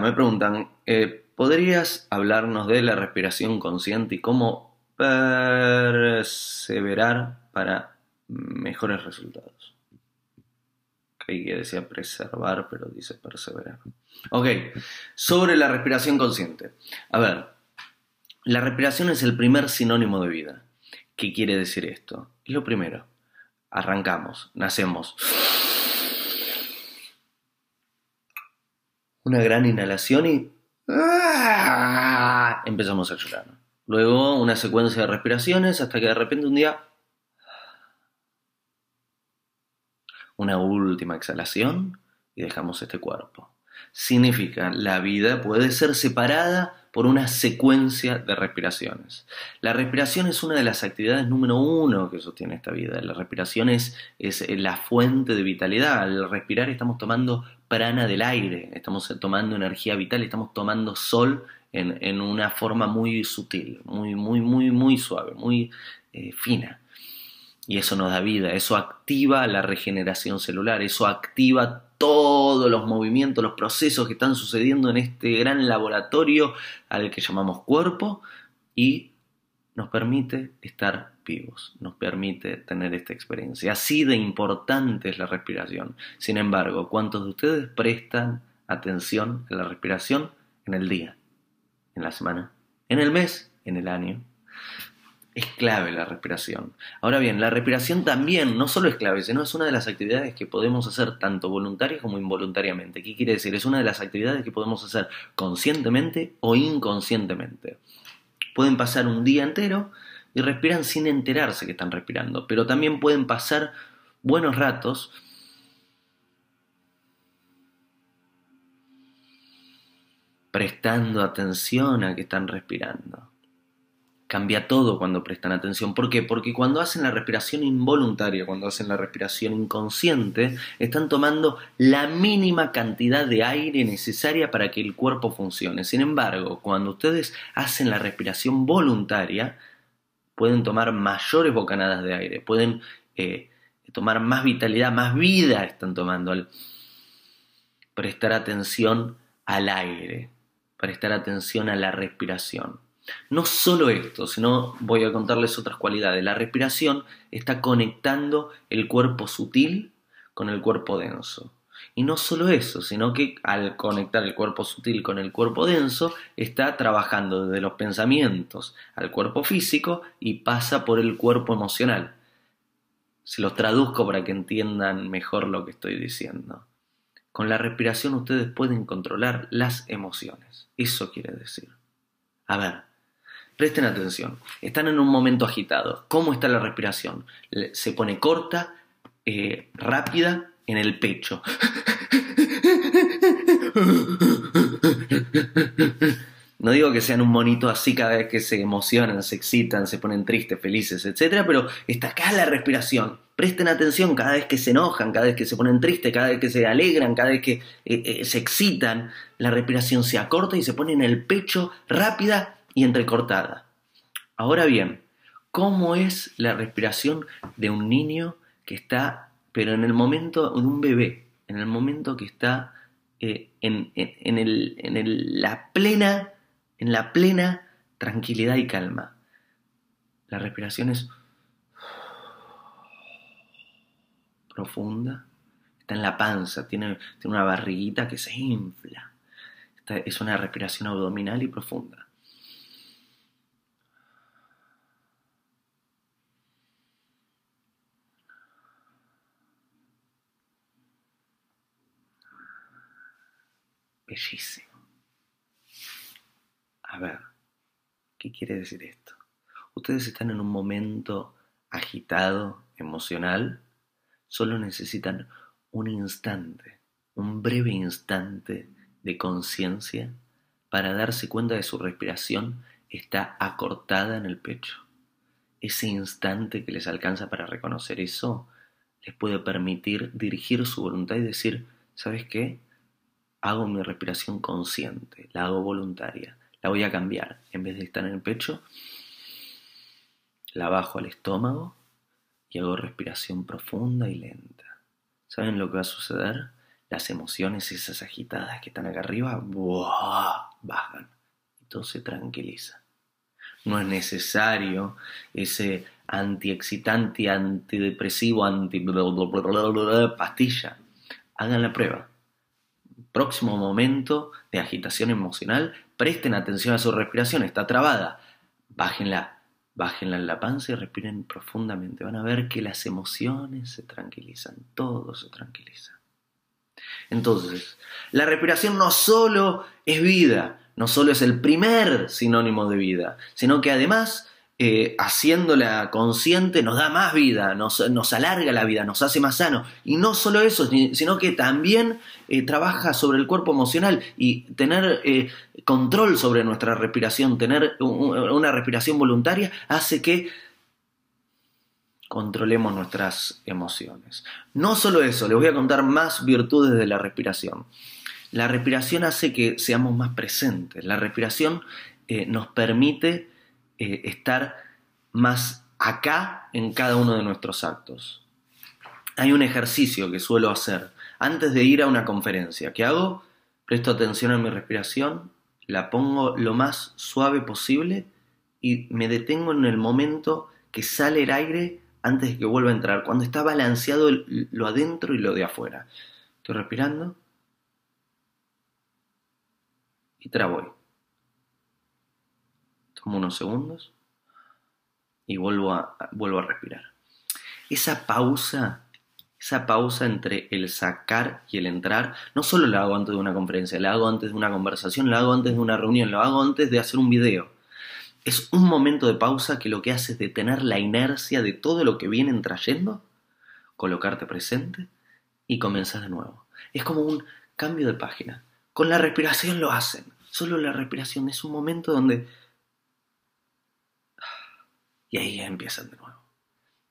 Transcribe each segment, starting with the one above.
Me preguntan, eh, ¿podrías hablarnos de la respiración consciente y cómo perseverar para mejores resultados? Creí que decía preservar, pero dice perseverar. Ok, sobre la respiración consciente. A ver, la respiración es el primer sinónimo de vida. ¿Qué quiere decir esto? Es lo primero. Arrancamos, nacemos. Una gran inhalación y ¡ah! empezamos a llorar. Luego una secuencia de respiraciones hasta que de repente un día una última exhalación y dejamos este cuerpo. Significa, la vida puede ser separada por una secuencia de respiraciones. La respiración es una de las actividades número uno que sostiene esta vida. La respiración es, es la fuente de vitalidad. Al respirar estamos tomando prana del aire, estamos tomando energía vital, estamos tomando sol en, una forma muy sutil, muy, muy, muy, muy suave, muy eh, fina. Y eso nos da vida, eso activa la regeneración celular, eso activa todos los movimientos, los procesos que están sucediendo en este gran laboratorio al que llamamos cuerpo y nos permite estar vivos, nos permite tener esta experiencia. Así de importante es la respiración. Sin embargo, ¿cuántos de ustedes prestan atención a la respiración en el día, en la semana, en el mes, en el año? Es clave la respiración. Ahora bien, la respiración también no solo es clave, sino es una de las actividades que podemos hacer tanto voluntarias como involuntariamente. ¿Qué quiere decir? Es una de las actividades que podemos hacer conscientemente o inconscientemente. Pueden pasar un día entero y respiran sin enterarse que están respirando, pero también pueden pasar buenos ratos prestando atención a que están respirando. Cambia todo cuando prestan atención. ¿Por qué? Porque cuando hacen la respiración involuntaria, cuando hacen la respiración inconsciente, están tomando la mínima cantidad de aire necesaria para que el cuerpo funcione. Sin embargo, cuando ustedes hacen la respiración voluntaria, pueden tomar mayores bocanadas de aire, pueden eh, tomar más vitalidad, más vida están tomando al prestar atención al aire, prestar atención a la respiración. No solo esto, sino voy a contarles otras cualidades. La respiración está conectando el cuerpo sutil con el cuerpo denso. Y no solo eso, sino que al conectar el cuerpo sutil con el cuerpo denso, está trabajando desde los pensamientos al cuerpo físico y pasa por el cuerpo emocional. Se los traduzco para que entiendan mejor lo que estoy diciendo. Con la respiración ustedes pueden controlar las emociones. Eso quiere decir. A ver, Presten atención. Están en un momento agitado. ¿Cómo está la respiración? Se pone corta, eh, rápida, en el pecho. No digo que sean un monito así cada vez que se emocionan, se excitan, se ponen tristes, felices, etc. Pero está acá la respiración. Presten atención cada vez que se enojan, cada vez que se ponen tristes, cada vez que se alegran, cada vez que eh, eh, se excitan. La respiración se acorta y se pone en el pecho rápida y entrecortada. Ahora bien, ¿cómo es la respiración de un niño que está, pero en el momento de un bebé, en el momento que está eh, en, en la plena, en la plena tranquilidad y calma? La respiración es profunda, está en la panza, tiene, tiene una barriguita que se infla. es una respiración abdominal y profunda. Bellísimo. A ver, ¿qué quiere decir esto? Ustedes están en un momento agitado, emocional, solo necesitan un instante, un breve instante de conciencia para darse cuenta de su respiración está acortada en el pecho. Ese instante que les alcanza para reconocer eso les puede permitir dirigir su voluntad y decir, ¿sabes qué? Hago mi respiración consciente, la hago voluntaria, la voy a cambiar. En vez de estar en el pecho, la bajo al estómago y hago respiración profunda y lenta. ¿Saben lo que va a suceder? las emociones, esas agitadas que están acá arriba, bajan y todo se tranquiliza. No es necesario ese antiexcitante, antidepresivo, anti pastilla. Hagan la prueba. Próximo momento de agitación emocional, presten atención a su respiración, está trabada. Bájenla, bájenla en la panza y respiren profundamente. Van a ver que las emociones se tranquilizan, todo se tranquiliza. Entonces, la respiración no solo es vida, no solo es el primer sinónimo de vida, sino que además, eh, haciéndola consciente, nos da más vida, nos, alarga la vida, nos hace más sano. Y no solo eso, sino que también eh, trabaja sobre el cuerpo emocional y tener eh, control sobre nuestra respiración, tener una respiración voluntaria, hace que controlemos nuestras emociones. No solo eso, les voy a contar más virtudes de la respiración. La respiración hace que seamos más presentes. La respiración nos permite eh, estar más acá en cada uno de nuestros actos. Hay un ejercicio que suelo hacer antes de ir a una conferencia. ¿Qué hago? Presto atención a mi respiración, la pongo lo más suave posible y me detengo en el momento que sale el aire antes de que vuelva a entrar, cuando está balanceado lo adentro y lo de afuera. Estoy respirando y trago. Unos segundos y vuelvo a, vuelvo a respirar. Esa pausa, esa pausa entre el sacar y el entrar, no solo la hago antes de una conferencia, la hago antes de una conversación, la hago antes de una reunión, lo hago antes de hacer un video es un momento de pausa que lo que hace es detener la inercia de todo lo que vienen trayendo, colocarte presente y comenzar de nuevo. Es como un cambio de página. Con la respiración lo hacen. Solo la respiración es un momento donde... Y ahí ya empiezan de nuevo.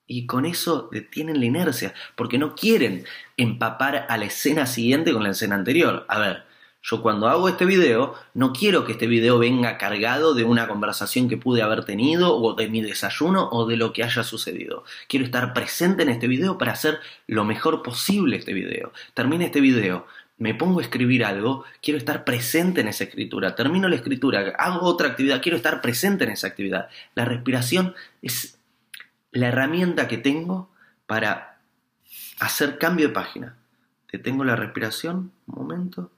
Y con eso detienen la inercia, porque no quieren empapar a la escena siguiente con la escena anterior. A ver, yo cuando hago este video, no quiero que este video venga cargado de una conversación que pude haber tenido, o de mi desayuno, o de lo que haya sucedido. Quiero estar presente en este video para hacer lo mejor posible este video. Termine este video, me pongo a escribir algo, quiero estar presente en esa escritura. Termino la escritura, hago otra actividad, quiero estar presente en esa actividad. La respiración es la herramienta que tengo para hacer cambio de página. Detengo la respiración, un momento,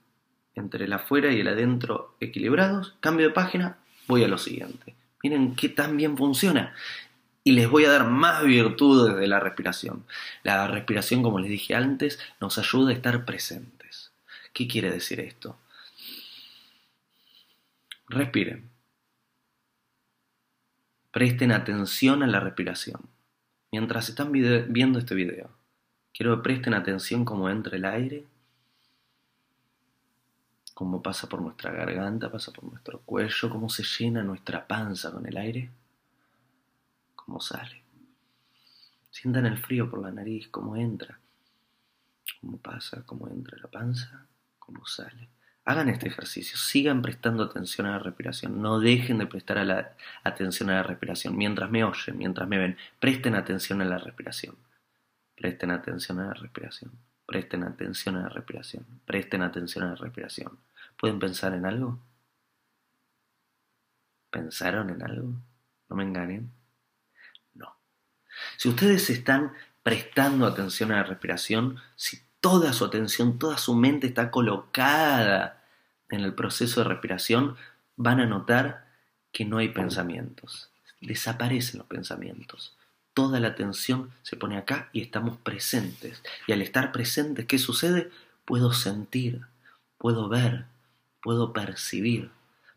entre el afuera y el adentro equilibrados, cambio de página, voy a lo siguiente. Miren qué tan bien funciona. Y les voy a dar más virtudes de la respiración. La respiración, como les dije antes, nos ayuda a estar presentes. ¿Qué quiere decir esto? Respiren. Presten atención a la respiración. Mientras están viendo este video, quiero que presten atención cómo entra el aire cómo pasa por nuestra garganta, pasa por nuestro cuello, cómo se llena nuestra panza con el aire, cómo sale. Sientan el frío por la nariz, cómo entra, cómo pasa, cómo entra la panza, sale. Hagan este ejercicio, sigan prestando atención a la respiración, no dejen de prestar atención a la respiración. Mientras me oyen, mientras me ven, presten atención a la respiración. Presten atención a la respiración. Presten atención a la respiración. Presten atención a la respiración. ¿Pueden pensar en algo? ¿Pensaron en algo? ¿No me engañen? No. Si ustedes están prestando atención a la respiración, si toda su atención, toda su mente está colocada en el proceso de respiración, van a notar que no hay pensamientos. Desaparecen los pensamientos. Toda la atención se pone acá y estamos presentes. Y al estar presentes, ¿qué sucede? Puedo sentir, puedo ver, puedo percibir.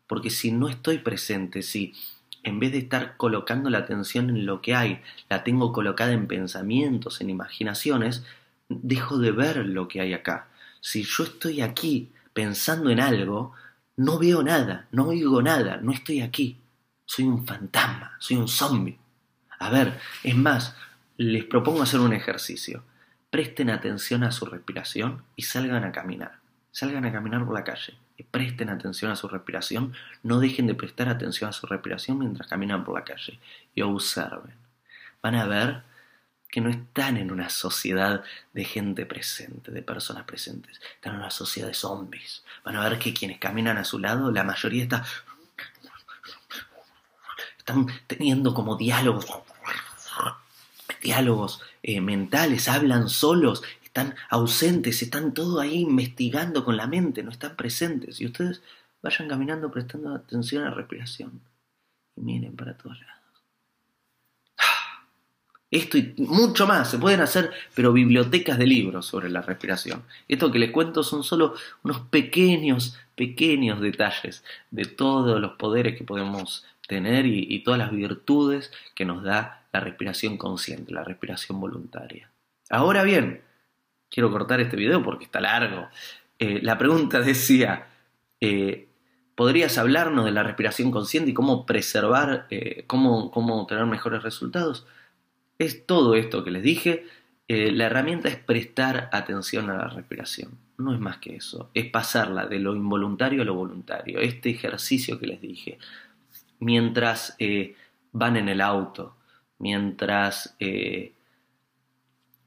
Porque si no estoy presente, si en vez de estar colocando la atención en lo que hay, la tengo colocada en pensamientos, en imaginaciones, dejo de ver lo que hay acá. Si yo estoy aquí pensando en algo, no veo nada, no oigo nada, no estoy aquí. Soy un fantasma, soy un zombie. A ver, es más, les propongo hacer un ejercicio. Presten atención a su respiración y salgan a caminar. Salgan a caminar por la calle presten atención a su respiración, no dejen de prestar atención a su respiración mientras caminan por la calle y observen. Van a ver que no están en una sociedad de gente presente, de personas presentes. Están en una sociedad de zombies. Van a ver que quienes caminan a su lado, la mayoría está... Están teniendo como diálogos, diálogos eh, mentales, hablan solos, están ausentes, están todo ahí investigando con la mente, no están presentes. Y ustedes vayan caminando prestando atención a la respiración. Y miren para todos lados. Esto y mucho más, se pueden hacer, pero bibliotecas de libros sobre la respiración. Esto que les cuento son solo unos pequeños, pequeños detalles de todos los poderes que podemos tener y, todas las virtudes que nos da la respiración consciente, la respiración voluntaria. Ahora bien, quiero cortar este video porque está largo. Eh, la pregunta decía, eh, ¿podrías hablarnos de la respiración consciente y cómo preservar, eh, cómo, cómo tener mejores resultados? Es todo esto que les dije. Eh, la herramienta es prestar atención a la respiración. No es más que eso. Es pasarla de lo involuntario a lo voluntario. Este ejercicio que les dije. Mientras eh, van en el auto, mientras eh,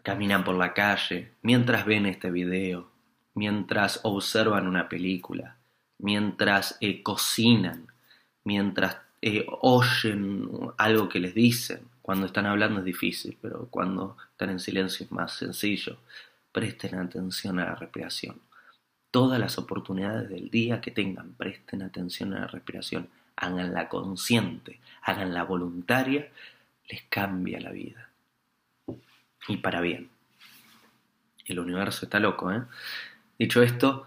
caminan por la calle, mientras ven este video, mientras observan una película, mientras cocinan, mientras oyen algo que les dicen, cuando están hablando es difícil, pero cuando están en silencio es más sencillo. Presten atención a la respiración. Todas las oportunidades del día que tengan, presten atención a la respiración. Háganla consciente, háganla voluntaria, les cambia la vida. Y para bien. El universo está loco, ¿eh? Dicho esto,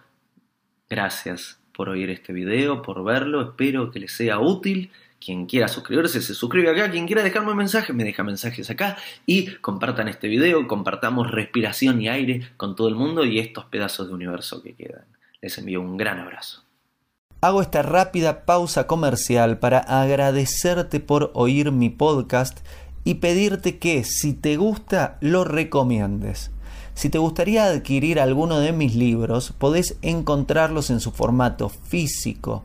gracias por oír este video, por verlo, espero que les sea útil quien quiera suscribirse se suscribe acá, quien quiera dejarme un mensaje me deja mensajes acá y compartan este video, compartamos respiración y aire con todo el mundo y estos pedazos de universo que quedan. Les envío un gran abrazo. Hago esta rápida pausa comercial para agradecerte por oír mi podcast y pedirte que si te gusta lo recomiendes. Si te gustaría adquirir alguno de mis libros, podés encontrarlos en su formato físico